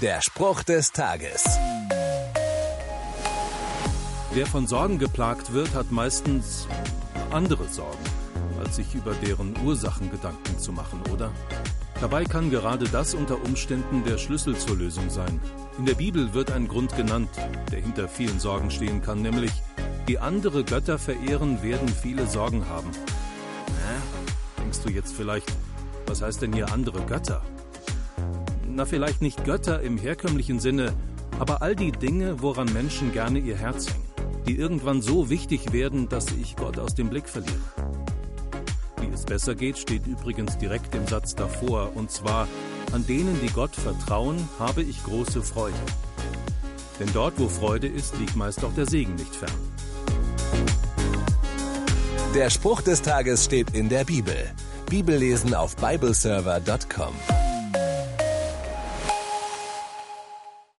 Der Spruch des Tages. Wer von Sorgen geplagt wird, hat meistens andere Sorgen, als sich über deren Ursachen Gedanken zu machen, oder? Dabei kann gerade das unter Umständen der Schlüssel zur Lösung sein. In der Bibel wird ein Grund genannt, der hinter vielen Sorgen stehen kann, nämlich die andere Götter verehren, werden viele Sorgen haben. Hä? Denkst du jetzt vielleicht, was heißt denn hier andere Götter? Na, vielleicht nicht Götter im herkömmlichen Sinne, aber all die Dinge, woran Menschen gerne ihr Herz hängen die irgendwann so wichtig werden, dass ich Gott aus dem Blick verliere. Wie es besser geht, steht übrigens direkt im Satz davor, und zwar, an denen, die Gott vertrauen, habe ich große Freude. Denn dort, wo Freude ist, liegt meist auch der Segen nicht fern. Der Spruch des Tages steht in der Bibel. Bibellesen auf bibleserver.com.